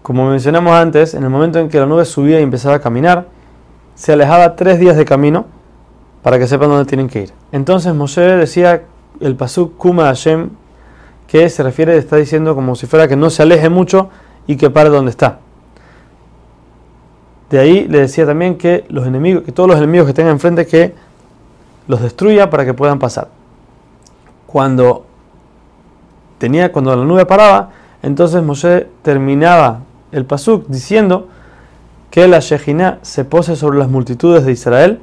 Como mencionamos antes, en el momento en que la nube subía y empezaba a caminar, se alejaba tres días de camino para que sepan dónde tienen que ir. Entonces Moshe decía el pasuk Kuma Hashem, que se refiere, está diciendo como si fuera que no se aleje mucho y que pare donde está. De ahí le decía también que los enemigos, que todos los enemigos que tengan enfrente que los destruya para que puedan pasar. Cuando tenía, cuando la nube paraba, entonces Moshe terminaba el pasuk diciendo que la Shejina se pose sobre las multitudes de Israel,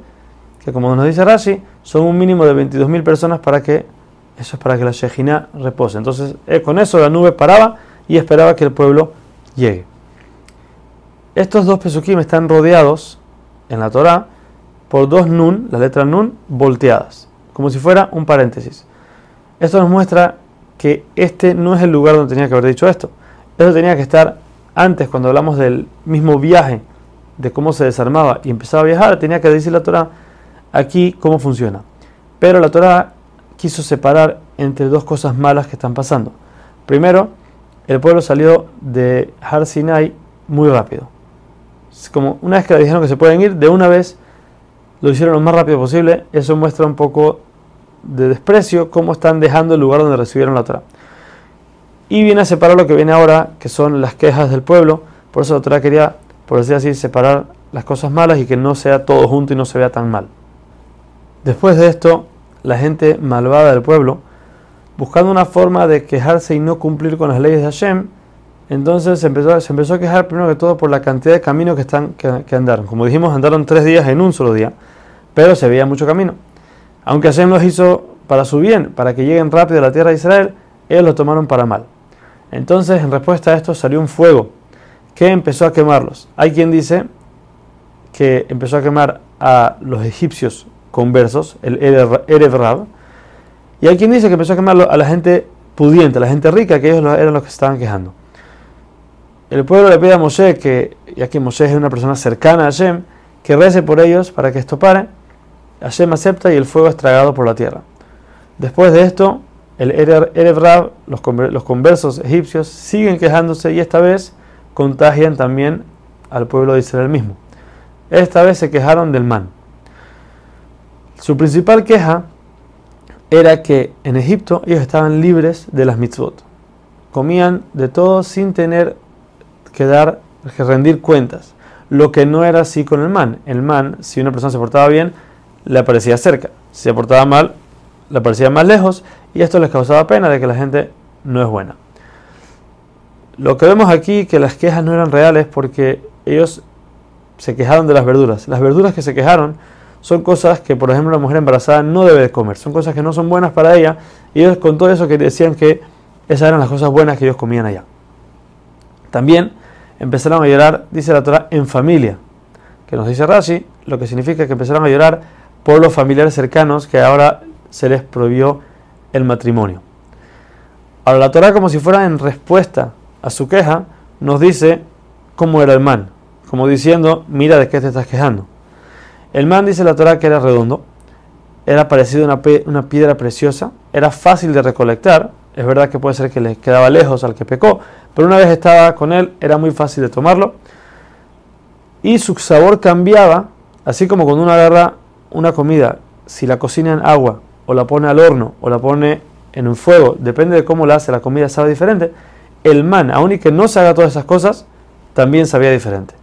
que como nos dice Rashi, son un mínimo de 22.000 personas para que, eso es para que la Shejina repose. Entonces, eh, con eso la nube paraba y esperaba que el pueblo llegue. Estos dos pesukim están rodeados en la Torah por dos nun, la letra nun, volteadas, como si fuera un paréntesis. Esto nos muestra que este no es el lugar donde tenía que haber dicho esto. Eso tenía que estar antes, cuando hablamos del mismo viaje, de cómo se desarmaba y empezaba a viajar, tenía que decir la Torah aquí cómo funciona. Pero la Torah quiso separar entre dos cosas malas que están pasando. Primero, el pueblo salió de Har Sinai muy rápido. Como una vez que le dijeron que se pueden ir, de una vez lo hicieron lo más rápido posible. Eso muestra un poco de desprecio, cómo están dejando el lugar donde recibieron la Torah. Y viene a separar lo que viene ahora, que son las quejas del pueblo. Por eso la Torah quería, por decir así, separar las cosas malas y que no sea todo junto y no se vea tan mal. Después de esto, la gente malvada del pueblo, buscando una forma de quejarse y no cumplir con las leyes de Hashem, entonces se empezó, se empezó a quejar primero que todo por la cantidad de caminos que, están, que, que andaron. Como dijimos, andaron tres días en un solo día, pero se veía mucho camino. Aunque Hashem los hizo para su bien, para que lleguen rápido a la tierra de Israel, ellos lo tomaron para mal. Entonces, en respuesta a esto, salió un fuego que empezó a quemarlos. Hay quien dice que empezó a quemar a los egipcios conversos, el Erev Rab, y hay quien dice que empezó a quemar a la gente pudiente, a la gente rica, que ellos eran los que estaban quejando. El pueblo le pide a Moshe, que, ya que Moshe es una persona cercana a Hashem, que rece por ellos para que esto pare. Hashem acepta y el fuego es tragado por la tierra. Después de esto, el Erev los, los conversos egipcios, siguen quejándose y esta vez contagian también al pueblo de Israel mismo. Esta vez se quejaron del man. Su principal queja era que en Egipto ellos estaban libres de las mitzvot. Comían de todo sin tener que dar, que rendir cuentas. Lo que no era así con el man. El man, si una persona se portaba bien, le aparecía cerca. Si se portaba mal, le aparecía más lejos. Y esto les causaba pena de que la gente no es buena. Lo que vemos aquí que las quejas no eran reales porque ellos se quejaron de las verduras. Las verduras que se quejaron son cosas que, por ejemplo, la mujer embarazada no debe comer. Son cosas que no son buenas para ella. Y ellos con todo eso que decían que esas eran las cosas buenas que ellos comían allá. También empezaron a llorar, dice la Torah, en familia. Que nos dice Rashi, lo que significa que empezaron a llorar por los familiares cercanos que ahora se les prohibió el matrimonio. Ahora la Torah, como si fuera en respuesta a su queja, nos dice cómo era el man. Como diciendo, mira de qué te estás quejando. El man dice la Torah que era redondo, era parecido a una, piedra preciosa, era fácil de recolectar, es verdad que puede ser que le quedaba lejos al que pecó, pero una vez estaba con él era muy fácil de tomarlo. Y su sabor cambiaba, así como cuando uno agarra una comida, si la cocina en agua, o la pone al horno, o la pone en un fuego, depende de cómo la hace, la comida sabe diferente. El man, aun y que no se haga todas esas cosas, también sabía diferente.